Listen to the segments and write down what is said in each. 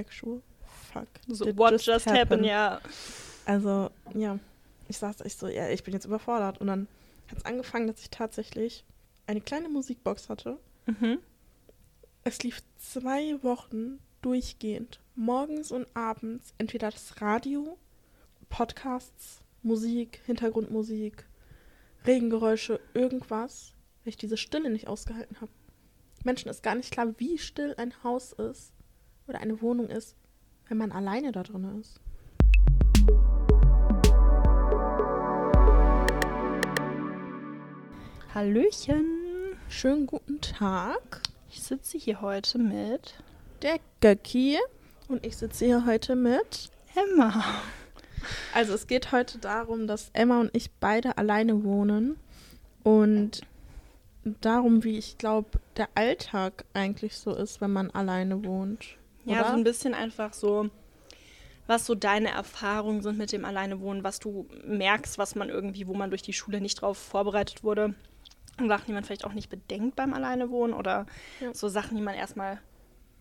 actual fuck? So, what just, happened, ja. Also, ja, ich saß echt so, ja, ich bin jetzt überfordert. Und dann hat es angefangen, dass ich tatsächlich eine kleine Musikbox hatte. Mhm. Es lief zwei Wochen durchgehend, morgens und abends, entweder das Radio, Podcasts, Musik, Hintergrundmusik, Regengeräusche, irgendwas, weil ich diese Stille nicht ausgehalten habe. Menschen ist gar nicht klar, wie still ein Haus ist oder eine Wohnung ist, wenn man alleine da drin ist. Hallöchen. Schönen guten Tag. Ich sitze hier heute mit Der Göcki und ich sitze hier heute mit. Emma. Also es geht heute darum, dass Emma und ich beide alleine wohnen und darum, wie ich glaube, der Alltag eigentlich so ist, wenn man alleine wohnt. Ja, oder? so ein bisschen einfach so, was so deine Erfahrungen sind mit dem Alleinewohnen, was du merkst, was man irgendwie, wo man durch die Schule nicht drauf vorbereitet wurde. Und Sachen, die man vielleicht auch nicht bedenkt beim Alleinewohnen oder Ja. so Sachen, die man erstmal,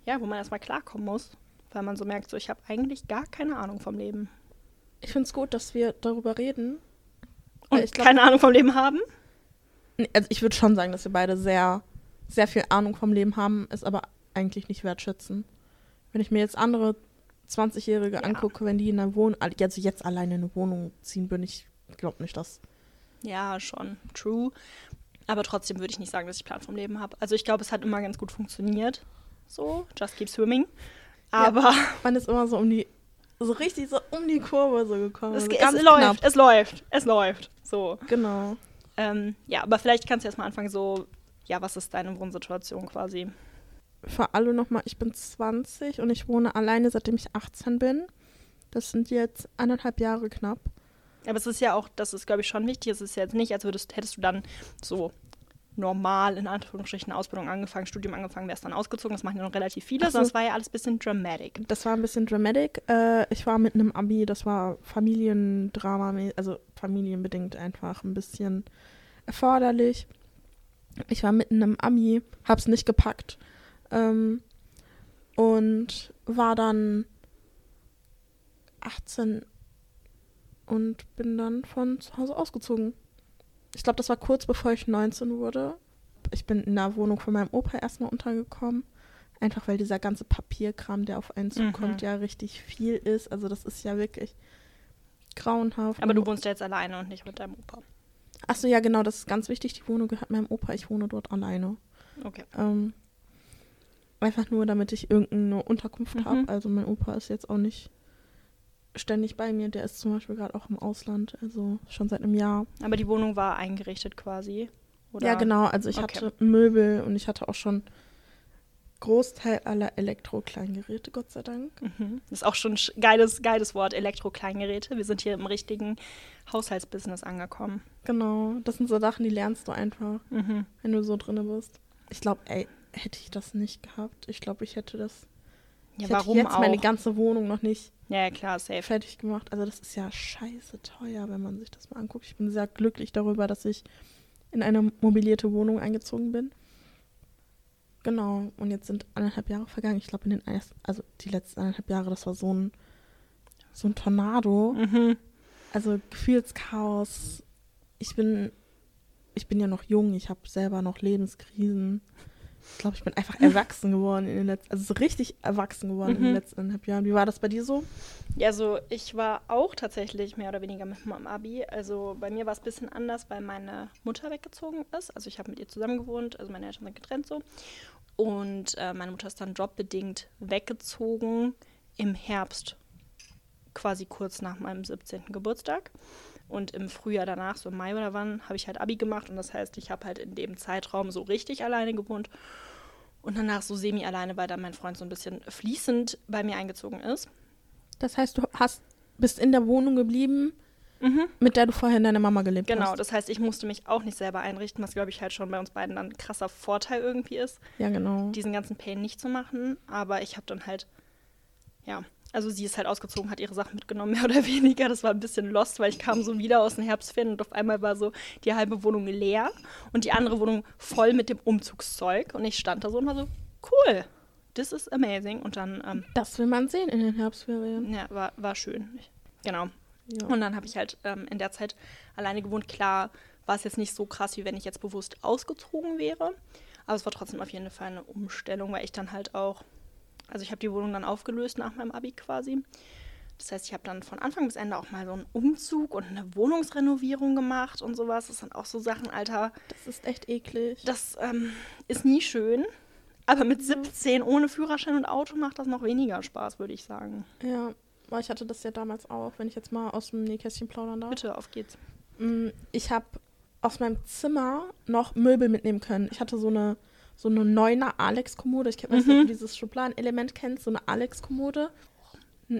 ja, wo man erstmal klarkommen muss, weil man so merkt, so ich habe eigentlich gar keine Ahnung vom Leben. Ich finde es gut, dass wir darüber reden. Und glaub- keine Ahnung vom Leben haben. Also ich würde schon sagen, dass wir beide sehr, sehr viel Ahnung vom Leben haben, es aber eigentlich nicht wertschätzen. Wenn ich mir jetzt andere 20-Jährige Ja. angucke, wenn die in einer Wohnung, also jetzt alleine in eine Wohnung ziehen, bin ich, glaube nicht, dass. Ja, schon. True. Aber trotzdem würde ich nicht sagen, dass ich Plan vom Leben habe. Also ich glaube, es hat immer ganz gut funktioniert. So, just keep swimming. Aber Man ist immer so um die, so richtig so um die Kurve so gekommen. es, so es läuft, knapp. es läuft, es läuft. So. Genau. Ähm, ja, aber vielleicht kannst du erstmal anfangen, so, ja, was ist deine Wohnsituation quasi? Für alle nochmal, ich bin 20 und ich wohne alleine, seitdem ich 18 bin. Das sind jetzt anderthalb Jahre knapp. Aber es ist ja auch, das ist, glaube ich, schon wichtig. Es ist ja jetzt nicht, als würdest, hättest du dann so normal in Anführungsstrichen Ausbildung angefangen, Studium angefangen, wärst dann ausgezogen. Das machen ja noch relativ viele. Ach so. sondern Das war ja alles ein bisschen dramatic. Das war ein bisschen dramatic. Äh, ich war mit einem Abi, das war Familiendrama, also familienbedingt einfach ein bisschen erforderlich. Ich war mitten im Abi, hab's nicht gepackt ähm, und war dann 18 und bin dann von zu Hause ausgezogen. Ich glaube, das war kurz bevor ich 19 wurde. Ich bin in der Wohnung von meinem Opa erstmal untergekommen. Einfach weil dieser ganze Papierkram, der auf einen zukommt, Mhm. ja richtig viel ist. Also das ist ja wirklich grauenhaft. Aber du wohnst ja jetzt alleine und nicht mit deinem Opa. Achso, ja genau, das ist ganz wichtig. Die Wohnung gehört meinem Opa. Ich wohne dort alleine. Okay. Ähm, einfach nur, damit ich irgendeine Unterkunft Mhm. habe. Also mein Opa ist jetzt auch nicht ständig bei mir. Der ist zum Beispiel gerade auch im Ausland. Also schon seit einem Jahr. Aber die Wohnung war eingerichtet quasi. Oder? Ja, genau. Also ich Okay. hatte Möbel und ich hatte auch schon Großteil aller Elektro-Kleingeräte, Gott sei Dank. Mhm. Das ist auch schon ein geiles, geiles Wort, Elektrokleingeräte. Wir sind hier im richtigen Haushaltsbusiness angekommen. Genau. Das sind so Sachen, die lernst du einfach, Mhm. wenn du so drinne bist. Ich glaube, ey, hätte ich das nicht gehabt, ich glaube, ich hätte das. Ja, ich warum hätte jetzt auch? meine ganze Wohnung noch nicht ja, klar, safe. fertig gemacht. Also das ist ja scheiße teuer, wenn man sich das mal anguckt. Ich bin sehr glücklich darüber, dass ich in eine mobilierte Wohnung eingezogen bin. Genau, und jetzt sind anderthalb Jahre vergangen. Ich glaube, in den ersten, also die letzten anderthalb Jahre, das war so ein, so ein Tornado. Mhm. Also Gefühlschaos. Ich bin, ich bin ja noch jung, ich habe selber noch Lebenskrisen. Ich glaube, ich bin einfach erwachsen geworden in den letzten, also so richtig erwachsen geworden in den Mhm. letzten anderthalb Jahren. Wie war das bei dir so? Ja, also ich war auch tatsächlich mehr oder weniger mit meinem Abi. Also bei mir war es ein bisschen anders, weil meine Mutter weggezogen ist. Also ich habe mit ihr zusammen gewohnt, also meine Eltern sind getrennt so. Und äh, meine Mutter ist dann jobbedingt weggezogen im Herbst, quasi kurz nach meinem 17. Geburtstag. Und im Frühjahr danach, so im Mai oder wann, habe ich halt Abi gemacht. Und das heißt, ich habe halt in dem Zeitraum so richtig alleine gewohnt. Und danach so semi-alleine, weil dann mein Freund so ein bisschen fließend bei mir eingezogen ist. Das heißt, du hast, bist in der Wohnung geblieben, mit der du vorher in deiner Mama gelebt Genau, hast. das heißt, ich musste mich auch nicht selber einrichten, was glaube ich halt schon bei uns beiden dann ein krasser Vorteil irgendwie ist, Ja, genau. diesen ganzen Pain nicht zu machen. Aber ich habe dann halt, ja, also sie ist halt ausgezogen, hat ihre Sachen mitgenommen, mehr oder weniger. Das war ein bisschen lost, weil ich kam so wieder aus den Herbstferien und auf einmal war so die halbe Wohnung leer und die andere Wohnung voll mit dem Umzugszeug. Und ich stand da so und war so, cool, this is amazing. Und dann, ähm, Das will man sehen in den Herbstferien. ja, war, war schön. Ich, genau. Ja. Und dann habe ich halt ähm, in der Zeit alleine gewohnt. Klar war es jetzt nicht so krass, wie wenn ich jetzt bewusst ausgezogen wäre. Aber es war trotzdem auf jeden Fall eine Umstellung, weil ich dann halt auch, also ich habe die Wohnung dann aufgelöst nach meinem Abi quasi. Das heißt, ich habe dann von Anfang bis Ende auch mal so einen Umzug und eine Wohnungsrenovierung gemacht und sowas. Das sind auch so Sachen, Alter. das ist echt eklig. Das ähm, ist nie schön. Aber mit 17 ohne Führerschein und Auto macht das noch weniger Spaß, würde ich sagen. Ja, aber ich hatte das ja damals auch, wenn ich jetzt mal aus dem Nähkästchen plaudern darf. Bitte, auf geht's. Mm, Ich habe aus meinem Zimmer noch Möbel mitnehmen können. Ich hatte so eine so eine neuner Alex-Kommode. Ich weiß nicht, ob Mhm. du dieses Schubladenelement kennst. So eine Alex-Kommode.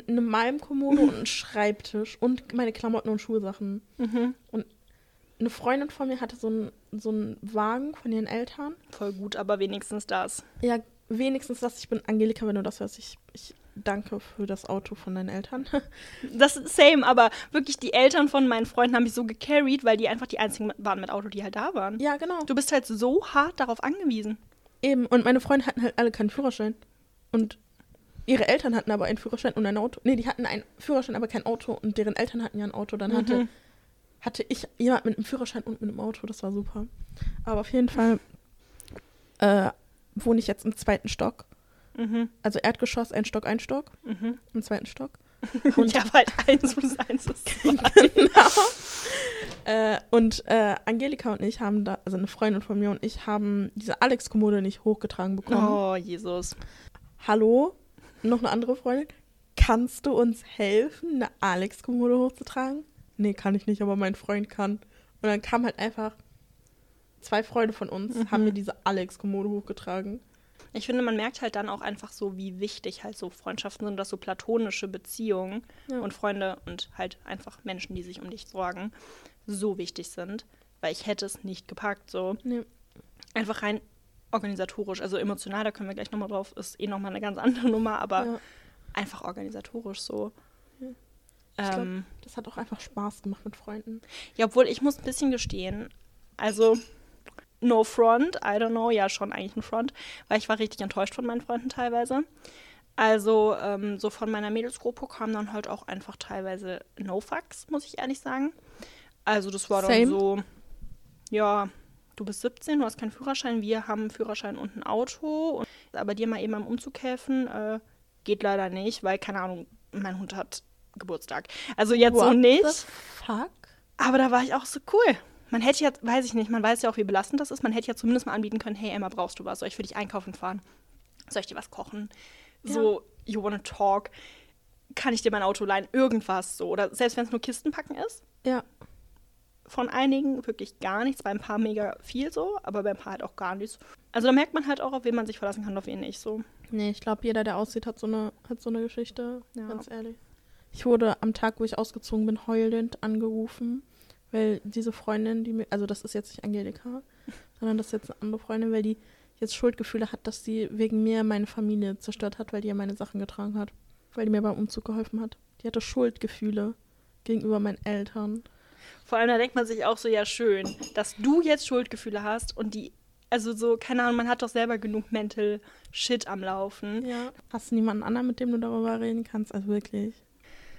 Eine Malm-Kommode und einen Schreibtisch. Und meine Klamotten und Schulsachen. Mhm. Eine Freundin von mir hatte so einen, so einen Wagen von ihren Eltern. Voll gut, aber wenigstens das. Ja, wenigstens das. Ich bin Angelika, wenn du das hörst. Ich, ich danke für das Auto von deinen Eltern. Das ist same, aber wirklich die Eltern von meinen Freunden haben mich so gecarried, weil die einfach die einzigen waren mit Auto, die halt da waren. ja, genau. Du bist halt so hart darauf angewiesen. Eben. Und meine Freunde hatten halt alle keinen Führerschein. Und ihre Eltern hatten aber einen Führerschein und ein Auto. Nee, die hatten einen Führerschein, aber kein Auto. Und deren Eltern hatten ja ein Auto. Dann hatte, Mhm. hatte ich jemand mit einem Führerschein und mit einem Auto. Das war super. Aber auf jeden Fall äh, wohne ich jetzt im zweiten Stock. Mhm. Also Erdgeschoss, ein Stock, ein Stock. Mhm. Im zweiten Stock. Und ich habe halt eins plus eins ist zwei. genau. Äh, und äh, Angelika und ich haben da, also eine Freundin von mir und ich haben diese Alex-Kommode nicht hochgetragen bekommen. Oh, Jesus. Hallo, noch eine andere Freundin. Kannst du uns helfen, eine Alex-Kommode hochzutragen? Nee, kann ich nicht, aber mein Freund kann. Und dann kam halt einfach zwei Freunde von uns, Mhm. haben mir diese Alex-Kommode hochgetragen. Ich finde, man merkt halt dann auch einfach so, wie wichtig halt so Freundschaften sind, dass so platonische Beziehungen Ja. und Freunde und halt einfach Menschen, die sich um dich sorgen, so wichtig sind. Weil ich hätte es nicht gepackt, so. Nee. Einfach rein organisatorisch, also emotional, da können wir gleich nochmal drauf, ist eh nochmal eine ganz andere Nummer, aber Ja, einfach organisatorisch so. Ja. Ich glaub- Ähm, das hat auch einfach Spaß gemacht mit Freunden. ja, obwohl ich muss ein bisschen gestehen, also no front, I don't know, ja schon eigentlich ein Front, weil ich war richtig enttäuscht von meinen Freunden teilweise. Also ähm, so von meiner Mädelsgruppe kamen dann halt auch einfach teilweise No-Fucks, muss ich ehrlich sagen. Also das war Same. dann so, ja, du bist 17, du hast keinen Führerschein, wir haben einen Führerschein und ein Auto, und, aber dir mal eben am Umzug helfen, äh, geht leider nicht, weil, keine Ahnung, mein Hund hat Geburtstag. Also jetzt so What nicht. the fuck? Aber da war ich auch so cool. Man hätte ja, weiß ich nicht, man weiß ja auch, wie belastend das ist. Man hätte ja zumindest mal anbieten können, hey Emma, brauchst du was? Soll ich für dich einkaufen fahren? Soll ich dir was kochen? So, you wanna talk? Kann ich dir mein Auto leihen? Irgendwas so. Oder selbst wenn es nur Kisten packen ist. Ja, Von einigen wirklich gar nichts, bei ein paar mega viel so, aber bei ein paar halt auch gar nichts. Also da merkt man halt auch, auf wen man sich verlassen kann, und auf wen nicht so. nee, ich glaube, jeder, der aussieht, hat so eine, hat so eine Geschichte. Ja. Ganz ehrlich. Ich wurde am Tag, wo ich ausgezogen bin, heulend angerufen, weil diese Freundin, die mir, also das ist jetzt nicht Angelika, sondern das ist jetzt eine andere Freundin, weil die jetzt Schuldgefühle hat, dass sie wegen mir meine Familie zerstört hat, weil die ja meine Sachen getragen hat. Weil die mir beim Umzug geholfen hat. Die hatte Schuldgefühle gegenüber meinen Eltern. Vor allem, da denkt man sich auch so, ja, schön, dass du jetzt Schuldgefühle hast und die, also so, keine Ahnung, man hat doch selber genug Mental Shit am Laufen. Ja. Hast du niemanden anderen, mit dem du darüber reden kannst? Also wirklich.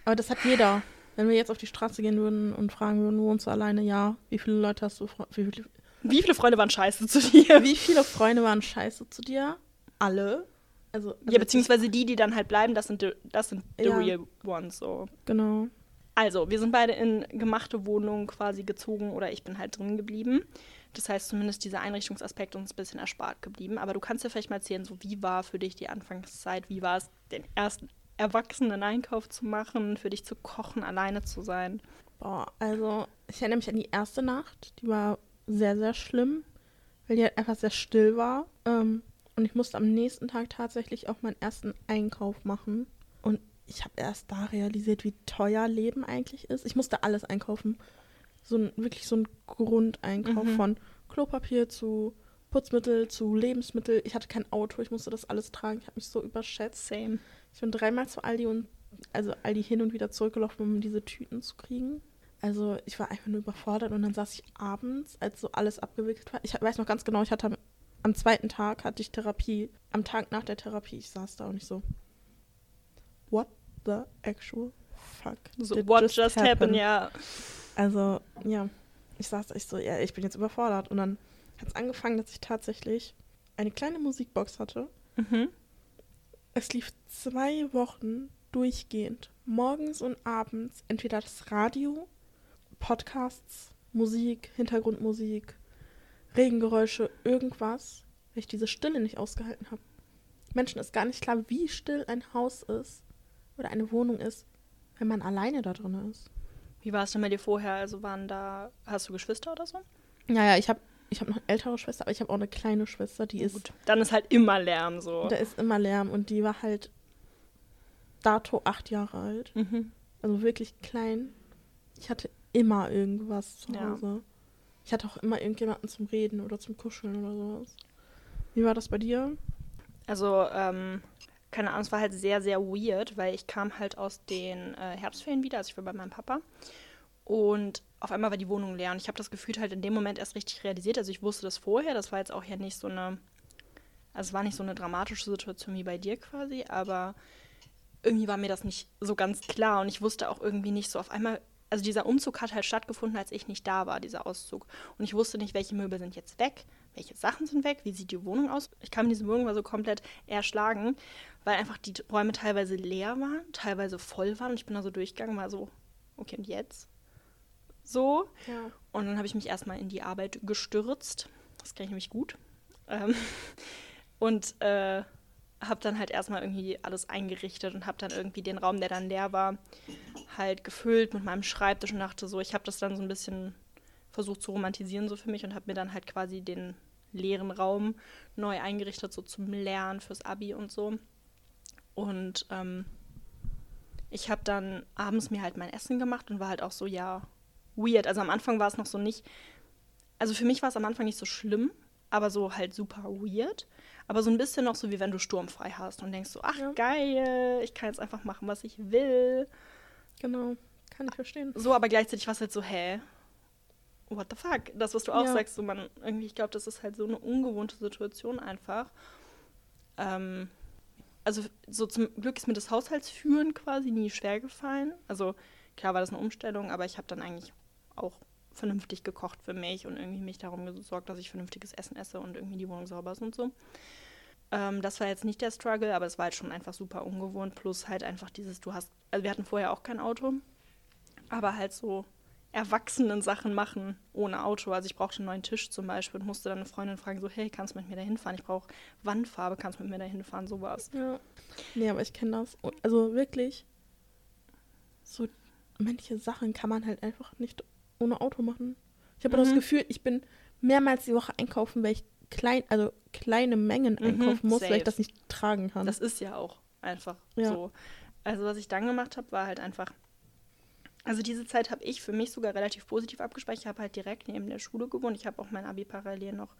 Aber das hat jeder. Wenn wir jetzt auf die Straße gehen würden und fragen würden, wohnst du alleine? Ja. Wie viele Leute hast du? Wie viele, Wie viele Freunde waren scheiße zu dir? wie viele Freunde waren scheiße zu dir? Alle. Also, also Ja, beziehungsweise die, die dann halt bleiben, das sind, das sind the Ja. real ones, so. Genau. Also, wir sind beide in gemachte Wohnungen quasi gezogen oder ich bin halt drin geblieben. Das heißt, zumindest dieser Einrichtungsaspekt uns ein bisschen erspart geblieben. Aber du kannst ja vielleicht mal erzählen, so wie war für dich die Anfangszeit? Wie war es, den ersten erwachsenen Einkauf zu machen, für dich zu kochen, alleine zu sein? Boah, also ich erinnere mich an die erste Nacht. Die war sehr, sehr schlimm, weil die halt einfach sehr still war. Ähm, und ich musste am nächsten Tag tatsächlich auch meinen ersten Einkauf machen. Und ich habe erst da realisiert, wie teuer Leben eigentlich ist. Ich musste alles einkaufen. So ein, wirklich so ein Grundeinkauf Mhm. von Klopapier zu Putzmittel zu Lebensmittel. Ich hatte kein Auto, ich musste das alles tragen. Ich habe mich so überschätzt. Same. Ich bin dreimal zu Aldi und also Aldi hin und wieder zurückgelaufen, um diese Tüten zu kriegen. Also ich war einfach nur überfordert und dann saß ich abends, als so alles abgewickelt war. Ich weiß noch ganz genau, ich hatte am, Am zweiten Tag hatte ich Therapie. Am Tag nach der Therapie, ich saß da und ich so, what the actual fuck? So, did what just, happen? happened, ja. Also, ja, ich saß da, ich so, ja, ich bin jetzt überfordert. Und dann hat es angefangen, dass ich tatsächlich eine kleine Musikbox hatte. Mhm. Es lief zwei Wochen durchgehend, morgens und abends, entweder das Radio, Podcasts, Musik, Hintergrundmusik, Regengeräusche, irgendwas, weil ich diese Stille nicht ausgehalten habe. Menschen ist gar nicht klar, wie still ein Haus ist oder eine Wohnung ist, wenn man alleine da drin ist. Wie war es denn bei dir vorher? Also waren da, hast du Geschwister oder so? Naja, ich habe ich hab noch eine ältere Schwester, aber ich habe auch eine kleine Schwester, die ist, Gut. Dann ist halt immer Lärm so. da ist immer Lärm und die war halt dato acht Jahre alt. Mhm. Also wirklich klein. Ich hatte immer irgendwas zu Ja. Hause. Ich hatte auch immer irgendjemanden zum Reden oder zum Kuscheln oder sowas. Wie war das bei dir? Also, ähm, keine Ahnung, es war halt sehr, sehr weird, weil ich kam halt aus den äh, Herbstferien wieder, also ich war bei meinem Papa. Und auf einmal war die Wohnung leer. Und ich habe das Gefühl halt in dem Moment erst richtig realisiert. Also ich wusste das vorher, das war jetzt auch ja nicht so eine, also es war nicht so eine dramatische Situation wie bei dir quasi, aber irgendwie war mir das nicht so ganz klar. Und ich wusste auch irgendwie nicht so auf einmal, also dieser Umzug hat halt stattgefunden, als ich nicht da war, dieser Auszug. Und ich wusste nicht, welche Möbel sind jetzt weg, welche Sachen sind weg, wie sieht die Wohnung aus. Ich kam in diese Wohnung, war so komplett erschlagen, weil einfach die Räume teilweise leer waren, teilweise voll waren. Und ich bin da so durchgegangen, war so, okay, und jetzt? So. Ja. Und dann habe ich mich erstmal in die Arbeit gestürzt. Das kann ich nämlich gut. Ähm, und äh, habe dann halt erstmal irgendwie alles eingerichtet und habe dann irgendwie den Raum, der dann leer war, halt gefüllt mit meinem Schreibtisch und dachte so, ich habe das dann so ein bisschen versucht zu romantisieren so für mich und habe mir dann halt quasi den leeren Raum neu eingerichtet, so zum Lernen fürs Abi und so. Und ähm, ich habe dann abends mir halt mein Essen gemacht und war halt auch so, ja, weird. Also am Anfang war es noch so nicht, also für mich war es am Anfang nicht so schlimm, aber so halt super weird. Aber so ein bisschen noch so, wie wenn du sturmfrei hast und denkst so, ach Ja. geil, ich kann jetzt einfach machen, was ich will. Genau. Kann ich verstehen. So, aber gleichzeitig war es halt so, hä? What the fuck? Das, was du auch Ja. sagst, so man, irgendwie, ich glaube, das ist halt so eine ungewohnte Situation einfach. Ähm, also so zum Glück ist mir das Haushaltsführen quasi nie schwer gefallen. Also klar war das eine Umstellung, aber ich habe dann eigentlich auch vernünftig gekocht für mich und irgendwie mich darum gesorgt, dass ich vernünftiges Essen esse und irgendwie die Wohnung sauber ist und so. Ähm, das war jetzt nicht der Struggle, aber es war halt schon einfach super ungewohnt. Plus halt einfach dieses, du hast, also wir hatten vorher auch kein Auto, aber halt so erwachsenen Sachen machen ohne Auto. Also ich brauchte einen neuen Tisch zum Beispiel und musste dann eine Freundin fragen, so, hey, kannst du mit mir da hinfahren? Ich brauche Wandfarbe, kannst du mit mir da hinfahren? Sowas. Ja. Nee, aber ich kenne das. Also wirklich, so manche Sachen kann man halt einfach nicht ohne Auto machen. Ich habe das Mhm. Gefühl, ich bin mehrmals die Woche einkaufen, weil ich klein, also kleine Mengen Mhm, einkaufen muss, weil safe. ich das nicht tragen kann. Das ist ja auch einfach Ja. so. Also was ich dann gemacht habe, war halt einfach. Also diese Zeit habe ich für mich sogar relativ positiv abgespeichert. Ich habe halt direkt neben der Schule gewohnt. Ich habe auch mein Abi parallel noch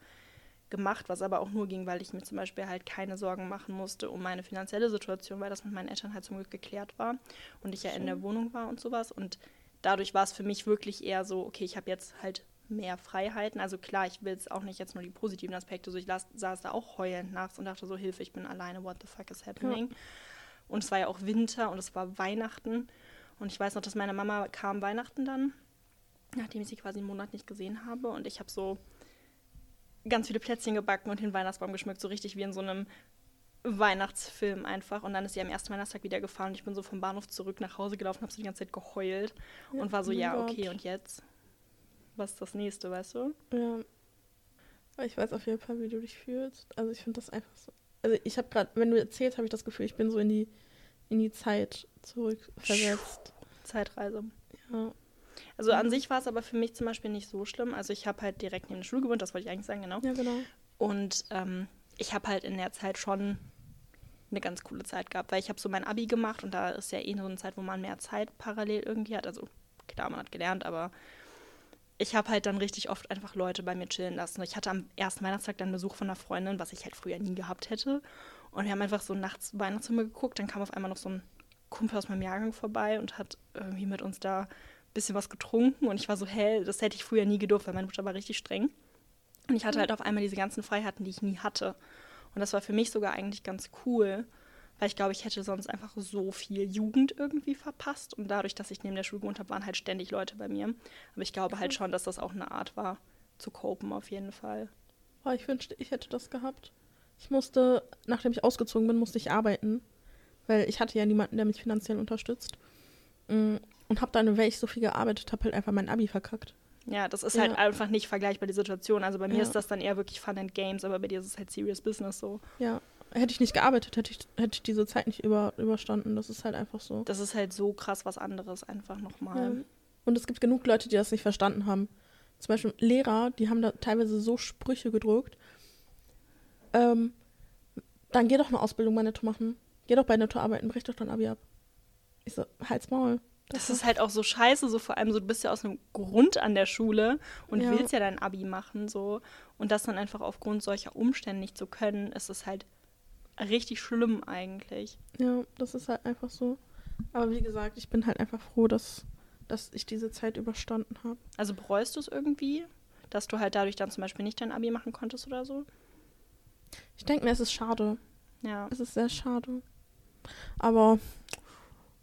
gemacht, was aber auch nur ging, weil ich mir zum Beispiel halt keine Sorgen machen musste um meine finanzielle Situation, weil das mit meinen Eltern halt zum Glück geklärt war und ich ja in der Wohnung war und sowas. Und dadurch war es für mich wirklich eher so, okay, ich habe jetzt halt mehr Freiheiten. Also klar, ich will jetzt auch nicht jetzt nur die positiven Aspekte. So, ich las, saß da auch heulend nachts und dachte so, Hilfe, ich bin alleine, what the fuck is happening? Und es war ja auch Winter und es war Weihnachten. Und ich weiß noch, dass meine Mama kam Weihnachten dann, nachdem ich sie quasi einen Monat nicht gesehen habe. Und ich habe so ganz viele Plätzchen gebacken und den Weihnachtsbaum geschmückt, so richtig wie in so einem Weihnachtsfilm einfach. Und dann ist sie am ersten Weihnachtstag wieder gefahren und ich bin so vom Bahnhof zurück nach Hause gelaufen, habe so die ganze Zeit geheult Ja, und war so, ja, Gott. okay, und jetzt? Was ist das nächste, weißt du? Ja. Ich weiß auf jeden Fall, wie du dich fühlst. Also ich finde das einfach so. Also ich habe gerade, wenn du erzählst, habe ich das Gefühl, ich bin so in die, in die Zeit zurückversetzt. Zeitreise. Ja. Also an sich war es aber für mich zum Beispiel nicht so schlimm. Also ich habe halt direkt neben der Schule gewohnt, das wollte ich eigentlich sagen, genau. ja, genau. Und ähm, ich habe halt in der Zeit schon eine ganz coole Zeit gehabt, weil ich habe so mein Abi gemacht und da ist ja eh so eine Zeit, wo man mehr Zeit parallel irgendwie hat. Also klar, man hat gelernt, aber ich habe halt dann richtig oft einfach Leute bei mir chillen lassen. Ich hatte am ersten Weihnachtstag dann Besuch von einer Freundin, was ich halt früher nie gehabt hätte. Und wir haben einfach so nachts Weihnachtsfilme geguckt. Dann kam auf einmal noch so ein Kumpel aus meinem Jahrgang vorbei und hat irgendwie mit uns da ein bisschen was getrunken. Und ich war so, hä, das hätte ich früher nie gedurft, weil meine Mutter war richtig streng. Und ich hatte halt auf einmal diese ganzen Freiheiten, die ich nie hatte. Und das war für mich sogar eigentlich ganz cool, weil ich glaube, ich hätte sonst einfach so viel Jugend irgendwie verpasst. Und dadurch, dass ich neben der Schule gewohnt habe, waren halt ständig Leute bei mir. Aber ich glaube halt schon, dass das auch eine Art war, zu copen auf jeden Fall. Oh, ich wünschte, ich hätte das gehabt. Ich musste, nachdem ich ausgezogen bin, musste ich arbeiten, weil ich hatte ja niemanden, der mich finanziell unterstützt. Mm, Und habe dann, weil ich so viel gearbeitet habe, halt einfach mein Abi verkackt. Ja, das ist Ja. halt einfach nicht vergleichbar, die Situation. Also bei mir Ja. ist das dann eher wirklich Fun and Games, aber bei dir ist es halt Serious Business so. Ja. Hätte ich nicht gearbeitet, hätte ich, hätte ich diese Zeit nicht über, überstanden. Das ist halt einfach so. Das ist halt so krass was anderes, einfach nochmal. Ja. Und es gibt genug Leute, die das nicht verstanden haben. Zum Beispiel Lehrer, die haben da teilweise so Sprüche gedruckt. Ähm, dann geh doch eine Ausbildung bei Netto machen. Geh doch bei Netto arbeiten, brech doch dein Abi ab. Ich so, halt's Maul. Das ist halt auch so scheiße, so vor allem so, du bist ja aus einem Grund an der Schule und Ja. willst ja dein Abi machen, so. Und das dann einfach aufgrund solcher Umstände nicht zu können, ist es halt richtig schlimm eigentlich. Ja, das ist halt einfach so. Aber wie gesagt, ich bin halt einfach froh, dass, dass ich diese Zeit überstanden habe. Also bereust du es irgendwie, dass du halt dadurch dann zum Beispiel nicht dein Abi machen konntest oder so? Ich denke mir, es ist schade. Ja. Es ist sehr schade. Aber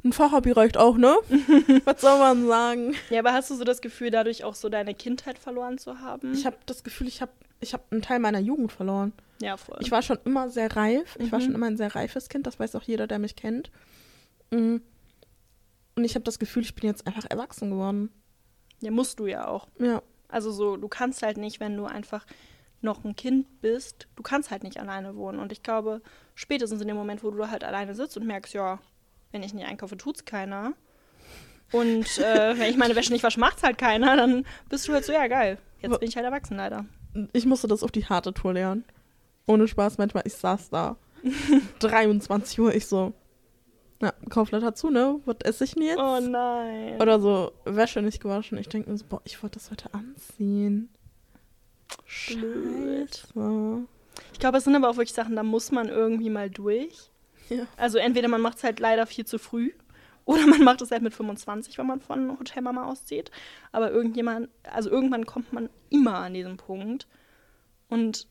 ein Fachhobby reicht auch, ne? Was soll man sagen? Ja, aber hast du so das Gefühl, dadurch auch so deine Kindheit verloren zu haben? Ich habe das Gefühl, ich habe ich hab einen Teil meiner Jugend verloren. ja, voll. Ich war schon immer sehr reif. Ich war Mhm. schon immer ein sehr reifes Kind. Das weiß auch jeder, der mich kennt. Mm. Und ich habe das Gefühl, ich bin jetzt einfach erwachsen geworden. ja, musst du ja auch. Ja, Also so, du kannst halt nicht, wenn du einfach noch ein Kind bist, du kannst halt nicht alleine wohnen. Und ich glaube, spätestens in dem Moment, wo du halt alleine sitzt und merkst, ja, wenn ich nicht einkaufe, tut's keiner. Und äh, wenn ich meine Wäsche nicht wasche, macht's halt keiner, dann bist du halt so, ja geil. Jetzt bin ich halt erwachsen leider. ich musste das auf die harte Tour lernen. Ohne Spaß, manchmal, ich saß da. 23 Uhr, ich so, na, hat zu, ne? Was esse ich denn jetzt? Oh nein. Oder so, Wäsche nicht gewaschen. Ich denke mir so, boah, ich wollte das heute anziehen. Blöd. Scheiße. Ich glaube, es sind aber auch wirklich Sachen, da muss man irgendwie mal durch. Ja. Also entweder man macht es halt leider viel zu früh oder man macht es halt mit 25, wenn man von Hotelmama auszieht. Aber irgendjemand, also irgendwann kommt man immer an diesen Punkt. Und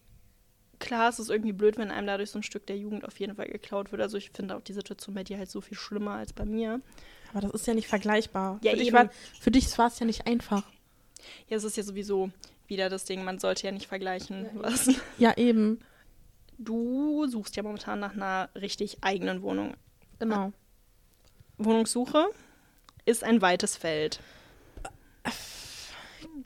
klar, es ist irgendwie blöd, wenn einem dadurch so ein Stück der Jugend auf jeden Fall geklaut wird. Also ich finde auch die Situation bei dir halt so viel schlimmer als bei mir. Aber das ist ja nicht vergleichbar. Ja, für, dich war, für dich war es ja nicht einfach. Ja, es ist ja sowieso wieder das Ding, man sollte ja nicht vergleichen. Ja, was. Ja, eben. Du suchst ja momentan nach einer richtig eigenen Wohnung. Genau. Wohnungssuche ist ein weites Feld.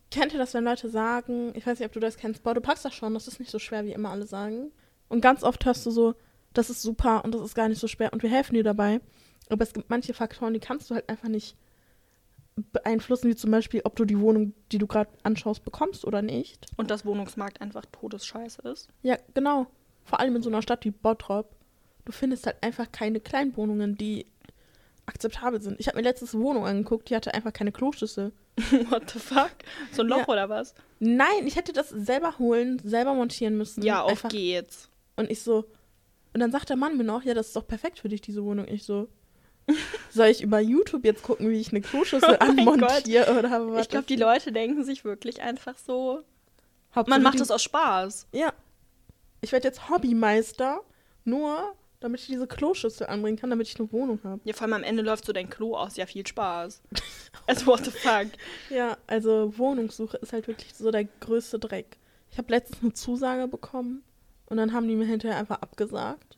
Kennt ihr das, wenn Leute sagen, ich weiß nicht, ob du das kennst, boah, du packst das schon, das ist nicht so schwer, wie immer alle sagen. Und ganz oft hörst du so, das ist super und das ist gar nicht so schwer und wir helfen dir dabei. Aber es gibt manche Faktoren, die kannst du halt einfach nicht beeinflussen, wie zum Beispiel, ob du die Wohnung, die du gerade anschaust, bekommst oder nicht. Und das Wohnungsmarkt einfach todesscheiße ist. Ja, genau. Vor allem in so einer Stadt wie Bottrop. Du findest halt einfach keine Kleinwohnungen, die akzeptabel sind. Ich habe mir letztes Wohnung angeguckt, die hatte einfach keine Kloschüssel. What the fuck? So ein Loch Ja. oder was? Nein, ich hätte das selber holen, selber montieren müssen. Ja, auf einfach. geht's. Und ich so, und dann sagt der Mann mir noch, ja, das ist doch perfekt für dich, diese Wohnung. Ich so, soll ich über YouTube jetzt gucken, wie ich eine Kloschüssel Oh anmontiere oder was? Ich glaube, die Leute denken sich wirklich einfach so, Hauptsache man macht die- das aus Spaß. Ja. Ich werde jetzt Hobbymeister, nur damit ich diese Kloschüssel anbringen kann, damit ich eine Wohnung habe. Ja, vor allem am Ende läuft so dein Klo aus. Ja, viel Spaß. Also, what the fuck? Ja, also Wohnungssuche ist halt wirklich so der größte Dreck. Ich habe letztens eine Zusage bekommen und dann haben die mir hinterher einfach abgesagt.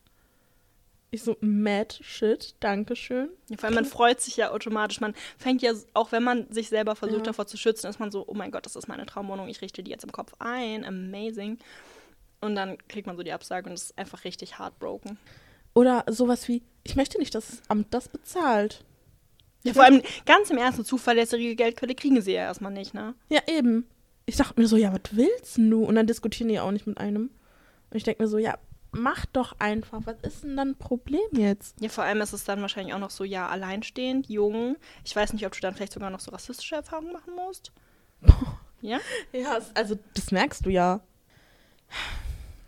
Ich so, mad shit, Dankeschön. Ja, vor allem, man freut sich ja automatisch. Man fängt ja, auch wenn man sich selber versucht Ja. davor zu schützen, ist man so, oh mein Gott, das ist meine Traumwohnung, ich richte die jetzt im Kopf ein. Amazing. Und dann kriegt man so die Absage und es ist einfach richtig heartbroken. Oder sowas wie, ich möchte nicht, dass das Amt das bezahlt. Ja, vor allem ganz im ersten zuverlässige Geldquelle kriegen sie ja erstmal nicht, ne? Ja, eben. Ich dachte mir so, ja, was willst du? Und dann diskutieren die auch nicht mit einem. Und ich denke mir so, ja, mach doch einfach. Was ist denn dann ein Problem jetzt? Ja, vor allem ist es dann wahrscheinlich auch noch so, ja, alleinstehend, jung. Ich weiß nicht, ob du dann vielleicht sogar noch so rassistische Erfahrungen machen musst. Ja? Ja, es- also das merkst du ja.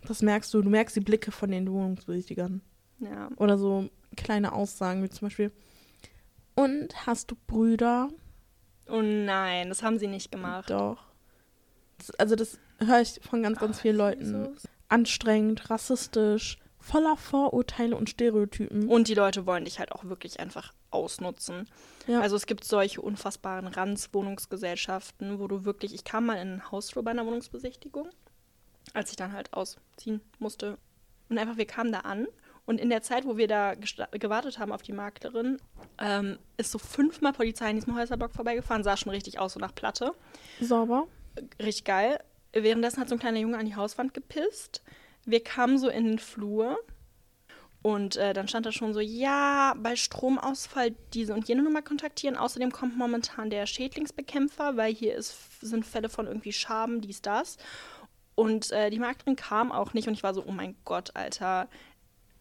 Das merkst du. Du merkst die Blicke von den Wohnungsbesichtigern. Ja. Oder so kleine Aussagen, wie zum Beispiel, und hast du Brüder? Oh nein, das haben sie nicht gemacht. Doch. Das, also das höre ich von ganz, ganz vielen Leuten. Anstrengend, rassistisch, voller Vorurteile und Stereotypen. Und die Leute wollen dich halt auch wirklich einfach ausnutzen. Ja. Also es gibt solche unfassbaren Ranzwohnungsgesellschaften, wo du wirklich, ich kam mal in ein Hausflur bei einer Wohnungsbesichtigung, als ich dann halt ausziehen musste. Und einfach, wir kamen da an und in der Zeit, wo wir da gewartet haben auf die Maklerin, ähm, ist so fünfmal Polizei in diesem Häuserblock vorbeigefahren, sah schon richtig aus, so nach Platte. Sauber. Richtig geil. Währenddessen hat so ein kleiner Junge an die Hauswand gepisst. Wir kamen so in den Flur und äh, dann stand da schon so, ja, bei Stromausfall diese und jene Nummer kontaktieren. Außerdem kommt momentan der Schädlingsbekämpfer, weil hier ist, sind Fälle von irgendwie Schaben, dies, das. Und äh, die Maklerin kam auch nicht und ich war so, oh mein Gott, Alter.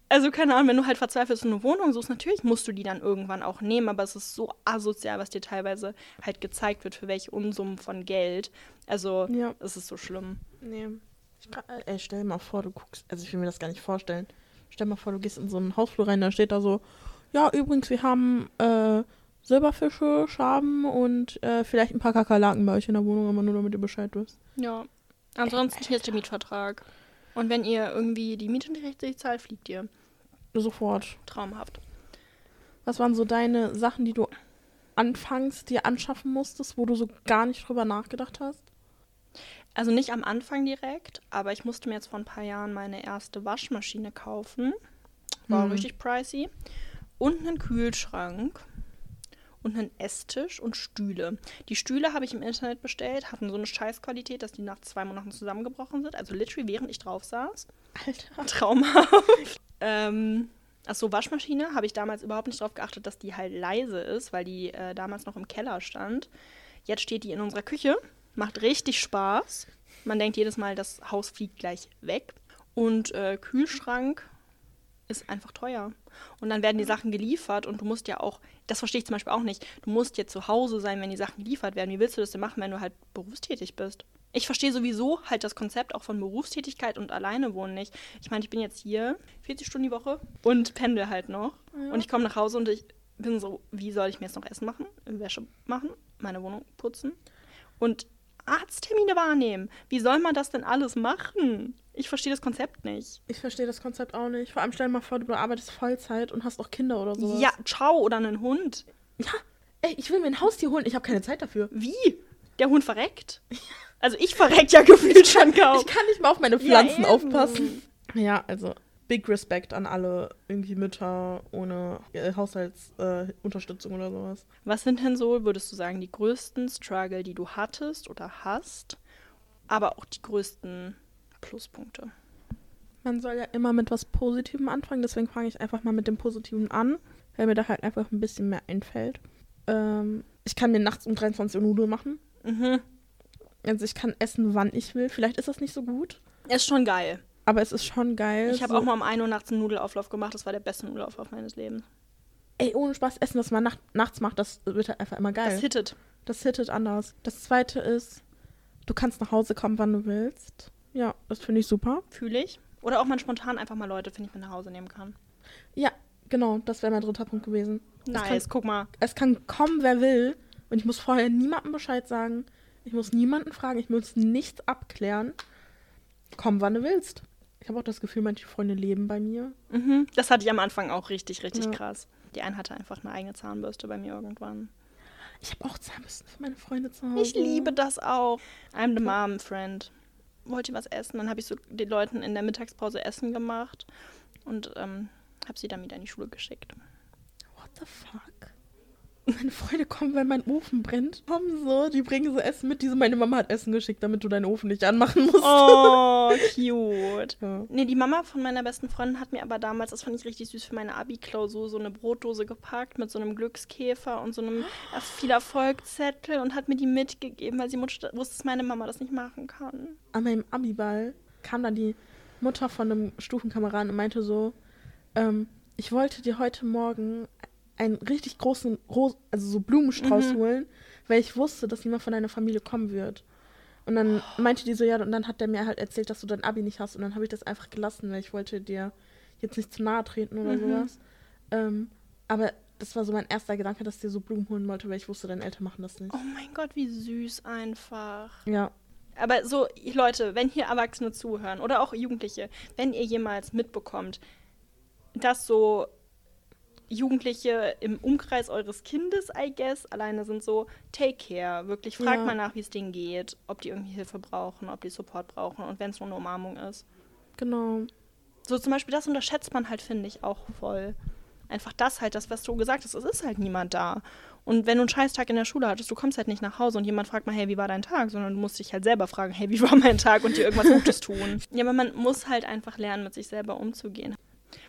Also keine Ahnung, wenn du halt verzweifelst und eine Wohnung suchst, natürlich musst du die dann irgendwann auch nehmen, aber es ist so asozial, was dir teilweise halt gezeigt wird, für welche Unsummen von Geld. Also Ja. es ist so schlimm. Nee. Ich kann, äh, ey, stell dir mal vor, du guckst, also ich will mir das gar nicht vorstellen. Stell dir mal vor, du gehst in so einen Hausflur rein, da steht da so, ja, übrigens, wir haben äh, Silberfische, Schaben und äh, vielleicht ein paar Kakerlaken bei euch in der Wohnung, aber nur damit ihr Bescheid wisst. Ja. Ansonsten hier ist der Mietvertrag. Und wenn ihr irgendwie die Miete nicht rechtzeitig zahlt, fliegt ihr. Sofort. Traumhaft. Was waren so deine Sachen, die du anfangs dir anschaffen musstest, wo du so gar nicht drüber nachgedacht hast? Also nicht am Anfang direkt, aber ich musste mir jetzt vor ein paar Jahren meine erste Waschmaschine kaufen. War Hm. richtig pricey. Und einen Kühlschrank. Und einen Esstisch und Stühle. Die Stühle habe ich im Internet bestellt, hatten so eine Scheißqualität, dass die nach zwei Monaten zusammengebrochen sind. Also literally, während ich drauf saß. Alter. Traumhaft. ähm, achso, Waschmaschine habe ich damals überhaupt nicht darauf geachtet, dass die halt leise ist, weil die äh, damals noch im Keller stand. Jetzt steht die in unserer Küche, macht richtig Spaß. Man denkt jedes Mal, das Haus fliegt gleich weg. Und äh, Kühlschrank ist einfach teuer. Und dann werden die Sachen geliefert und du musst ja auch, das verstehe ich zum Beispiel auch nicht, du musst ja zu Hause sein, wenn die Sachen geliefert werden. Wie willst du das denn machen, wenn du halt berufstätig bist? Ich verstehe sowieso halt das Konzept auch von Berufstätigkeit und alleine wohnen nicht. Ich meine, ich bin jetzt hier 40 Stunden die Woche und pendel halt noch. Ja. Und ich komme nach Hause und ich bin so, wie soll ich mir jetzt noch Essen machen, Wäsche machen, meine Wohnung putzen und Arzttermine wahrnehmen. Wie soll man das denn alles machen? Ich verstehe das Konzept nicht. Ich verstehe das Konzept auch nicht. Vor allem stell dir mal vor, du arbeitest Vollzeit und hast auch Kinder oder so. Ja, ciao oder einen Hund. Ja, ey, ich will mir ein Haustier holen. Ich habe keine Zeit dafür. Wie? Der Hund verreckt? Also ich verreck ja gefühlt schon kaum. Ich kann nicht mal auf meine Ja, Pflanzen eben. aufpassen. Ja, also big Respect an alle irgendwie Mütter ohne äh, Haushaltsunterstützung äh, oder sowas. Was sind denn so, würdest du sagen, die größten Struggle, die du hattest oder hast, aber auch die größten Pluspunkte? Man soll ja immer mit was Positivem anfangen, deswegen fange ich einfach mal mit dem Positiven an, weil mir da halt einfach ein bisschen mehr einfällt. Ähm, ich kann mir nachts um 23 Uhr Nudeln machen. Mhm. Also ich kann essen, wann ich will. Vielleicht ist das nicht so gut, Ist schon geil. Aber es ist schon geil. Ich habe so, auch mal um 1 Uhr nachts einen Nudelauflauf gemacht. Das war der beste Nudelauflauf meines Lebens. Ey, ohne Spaß essen, was man nacht, nachts macht, das wird halt einfach immer geil. Das hittet. Das hittet anders. Das zweite ist, du kannst nach Hause kommen, wann du willst. Ja, das finde ich super. Fühle ich. Oder auch mal spontan einfach mal Leute, finde ich, mit nach Hause nehmen kann. Ja, genau, das wäre mein dritter Punkt gewesen. Es Nice, kann, guck mal. es kann kommen, wer will. Und ich muss vorher niemandem Bescheid sagen. Ich muss niemanden fragen. Ich muss nichts abklären. Komm, wann du willst. Ich habe auch das Gefühl, manche Freunde leben bei mir. Mhm. Das hatte ich am Anfang auch richtig, richtig Ja. krass. Die eine hatte einfach eine eigene Zahnbürste bei mir irgendwann. Ich habe auch Zahnbürsten für meine Freunde zu Hause. Ich liebe das auch. I'm the mom friend. Wollt ihr was essen? Dann habe ich so den Leuten in der Mittagspause Essen gemacht und ähm, habe sie dann wieder in die Schule geschickt. What the fuck? Meine Freunde kommen, weil mein Ofen brennt. Kommen so, die bringen so Essen mit. Die so, meine Mama hat Essen geschickt, damit du deinen Ofen nicht anmachen musst. Oh, cute. Ja. Nee, die Mama von meiner besten Freundin hat mir aber damals, das fand ich richtig süß, für meine Abi-Klausur so eine Brotdose gepackt mit so einem Glückskäfer und so einem äh, viel Erfolgzettel und hat mir die mitgegeben, weil sie wusste, dass meine Mama das nicht machen kann. An meinem Abiball kam dann die Mutter von einem Stufenkameraden und meinte so, ähm, ich wollte dir heute Morgen einen richtig großen, Ros also so Blumenstrauß Mhm. holen, weil ich wusste, dass jemand von deiner Familie kommen wird. Und dann meinte die so, ja, und dann hat der mir halt erzählt, dass du dein Abi nicht hast. Und dann habe ich das einfach gelassen, weil ich wollte dir jetzt nicht zu nahe treten oder Mhm. sowas. Ähm, aber das war so mein erster Gedanke, dass ich dir so Blumen holen wollte, weil ich wusste, deine Eltern machen das nicht. Oh mein Gott, wie süß einfach. Ja. Aber so, Leute, wenn hier Erwachsene zuhören oder auch Jugendliche, wenn ihr jemals mitbekommt, dass so Jugendliche im Umkreis eures Kindes, I guess, alleine sind so, take care. Wirklich, fragt Ja. mal nach, wie es denen geht, ob die irgendwie Hilfe brauchen, ob die Support brauchen und wenn es nur eine Umarmung ist. Genau. So zum Beispiel, das unterschätzt man halt, finde ich, auch voll. Einfach das halt, das, was du gesagt hast, es ist halt niemand da. Und wenn du einen Scheißtag in der Schule hattest, du kommst halt nicht nach Hause und jemand fragt mal, hey, wie war dein Tag? Sondern du musst dich halt selber fragen, hey, wie war mein Tag und dir irgendwas Gutes tun. Ja, aber man muss halt einfach lernen, mit sich selber umzugehen.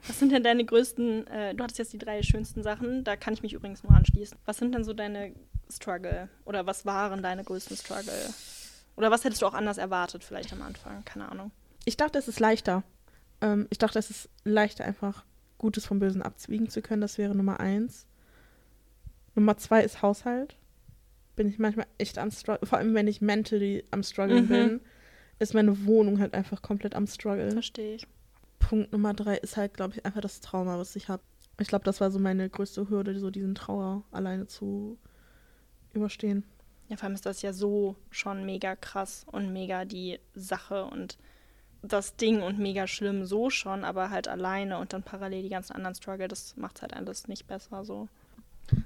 Was sind denn deine größten, äh, du hattest jetzt die drei schönsten Sachen, da kann ich mich übrigens nur anschließen. Was sind denn so deine Struggle? Oder was waren deine größten Struggle? Oder was hättest du auch anders erwartet, vielleicht am Anfang? Keine Ahnung. Ich dachte, es ist leichter. Ähm, ich dachte, es ist leichter, einfach Gutes vom Bösen abzwiegen zu können. Das wäre Nummer eins. Nummer zwei ist Haushalt. Bin ich manchmal echt am Struggle. Vor allem, wenn ich mentally am Struggle Mhm. bin, ist meine Wohnung halt einfach komplett am Struggle. Verstehe ich. Punkt Nummer drei ist halt, glaube ich, einfach das Trauma, was ich habe. Ich glaube, das war so meine größte Hürde, so diesen Trauer alleine zu überstehen. Ja, vor allem ist das ja so schon mega krass und mega die Sache und das Ding und mega schlimm so schon, aber halt alleine und dann parallel die ganzen anderen Struggle, das macht halt alles nicht besser so.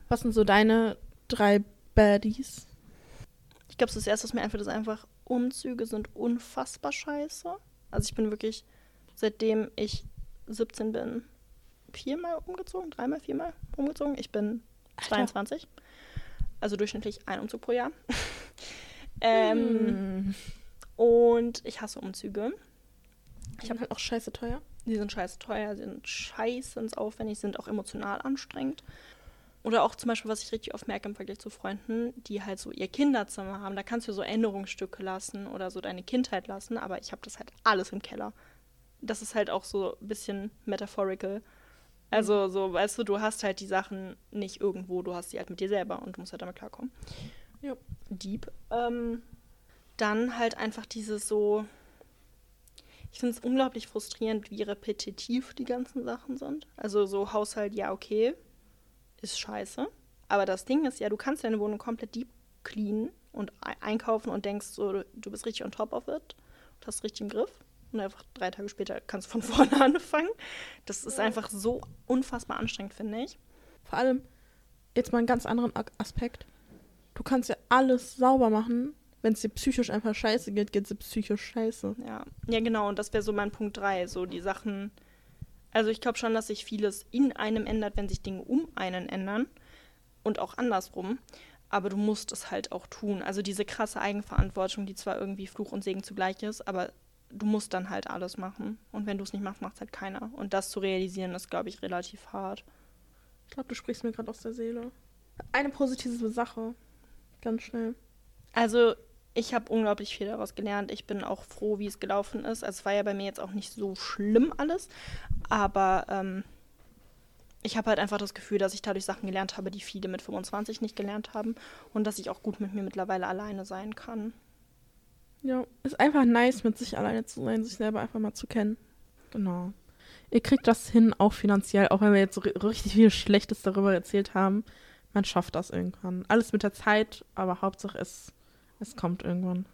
Was sind so deine drei Baddies? Ich glaube, das erste, was mir einfällt, ist einfach, Umzüge sind unfassbar scheiße. Also ich bin wirklich, seitdem ich 17 bin, viermal umgezogen, dreimal, viermal umgezogen. Ich bin Alter. 22. Also durchschnittlich ein Umzug pro Jahr. ähm, Hm. Und ich hasse Umzüge. Ich habe halt auch scheiße teuer. Die sind scheiße teuer, sind scheiße aufwendig, sind auch emotional anstrengend. Oder auch zum Beispiel, was ich richtig oft merke im Vergleich zu Freunden, die halt so ihr Kinderzimmer haben. Da kannst du so Erinnerungsstücke lassen oder so deine Kindheit lassen, aber ich habe das halt alles im Keller. Das ist halt auch so ein bisschen metaphorical. Also so, weißt du, du hast halt die Sachen nicht irgendwo, du hast sie halt mit dir selber und du musst halt damit klarkommen. Ja. Deep. Ähm, dann halt einfach dieses so, ich finde es unglaublich frustrierend, wie repetitiv die ganzen Sachen sind. Also so Haushalt, ja, okay, ist scheiße. Aber das Ding ist ja, du kannst deine Wohnung komplett deep cleanen und ei- einkaufen und denkst so, du bist richtig on top of it und hast richtig im Griff. Und einfach drei Tage später kannst du von vorne anfangen. Das ist einfach so unfassbar anstrengend, finde ich. Vor allem, jetzt mal einen ganz anderen Aspekt. Du kannst ja alles sauber machen. Wenn es dir psychisch einfach scheiße geht, geht es dir psychisch scheiße. Ja, ja genau, und das wäre so mein Punkt 3, so die Sachen. Also ich glaube schon, dass sich vieles in einem ändert, wenn sich Dinge um einen ändern und auch andersrum. Aber du musst es halt auch tun. Also diese krasse Eigenverantwortung, die zwar irgendwie Fluch und Segen zugleich ist, aber du musst dann halt alles machen. Und wenn du es nicht machst, macht es halt keiner. Und das zu realisieren, ist, glaube ich, relativ hart. Ich glaube, du sprichst mir gerade aus der Seele. Eine positive Sache. Ganz schnell. Also, ich habe unglaublich viel daraus gelernt. Ich bin auch froh, wie es gelaufen ist. Also, es war ja bei mir jetzt auch nicht so schlimm alles. Aber ähm, ich habe halt einfach das Gefühl, dass ich dadurch Sachen gelernt habe, die viele mit 25 nicht gelernt haben. Und dass ich auch gut mit mir mittlerweile alleine sein kann. Ja, ist einfach nice, mit sich alleine zu sein, sich selber einfach mal zu kennen. Genau. Ihr kriegt das hin, auch finanziell, auch wenn wir jetzt so ri- richtig viel Schlechtes darüber erzählt haben. Man schafft das irgendwann. Alles mit der Zeit, aber Hauptsache es, es kommt irgendwann.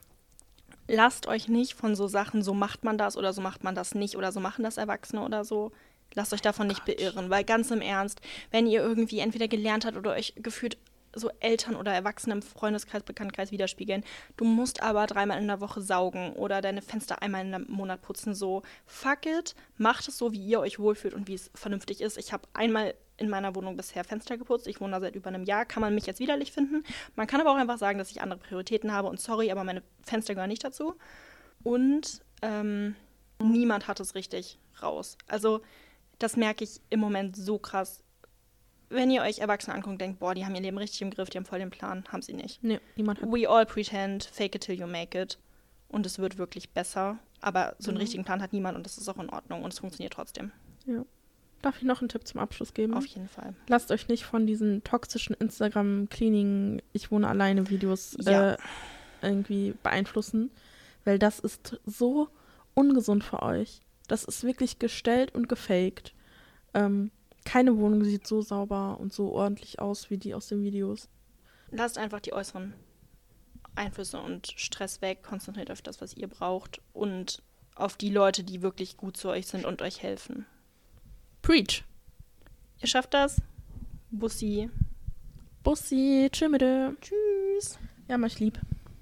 Lasst euch nicht von so Sachen, so macht man das oder so macht man das nicht oder so machen das Erwachsene oder so. Lasst euch davon nicht Gott. beirren, weil ganz im Ernst, wenn ihr irgendwie entweder gelernt habt oder euch gefühlt so Eltern oder Erwachsene im Freundeskreis, Bekanntenkreis widerspiegeln, du musst aber dreimal in der Woche saugen oder deine Fenster einmal in einem Monat putzen, so fuck it, macht es so, wie ihr euch wohlfühlt und wie es vernünftig ist. Ich habe einmal in meiner Wohnung bisher Fenster geputzt. Ich wohne da seit über einem Jahr. Kann man mich jetzt widerlich finden. Man kann aber auch einfach sagen, dass ich andere Prioritäten habe und sorry, aber meine Fenster gehören nicht dazu. Und ähm, niemand hat es richtig raus. Also das merke ich im Moment so krass. Wenn ihr euch Erwachsene anguckt, denkt, boah, die haben ihr Leben richtig im Griff, die haben voll den Plan, haben sie nicht. Nee, niemand hat. We all pretend, fake it till you make it. Und es wird wirklich besser. Aber so einen Mhm. richtigen Plan hat niemand und das ist auch in Ordnung und es funktioniert trotzdem. Darf ich noch einen Tipp zum Abschluss geben? Auf jeden Fall. Lasst euch nicht von diesen toxischen Instagram-Cleaning, ich wohne alleine Videos Ja. äh, irgendwie beeinflussen, weil das ist so ungesund für euch. Das ist wirklich gestellt und gefaked. Ähm, keine Wohnung sieht so sauber und so ordentlich aus wie die aus den Videos. Lasst einfach die äußeren Einflüsse und Stress weg, konzentriert auf das, was ihr braucht und auf die Leute, die wirklich gut zu euch sind und euch helfen. Preach. Ihr schafft das. Bussi. Bussi. Tschüss. Tschüss. Ja, mach ich lieb.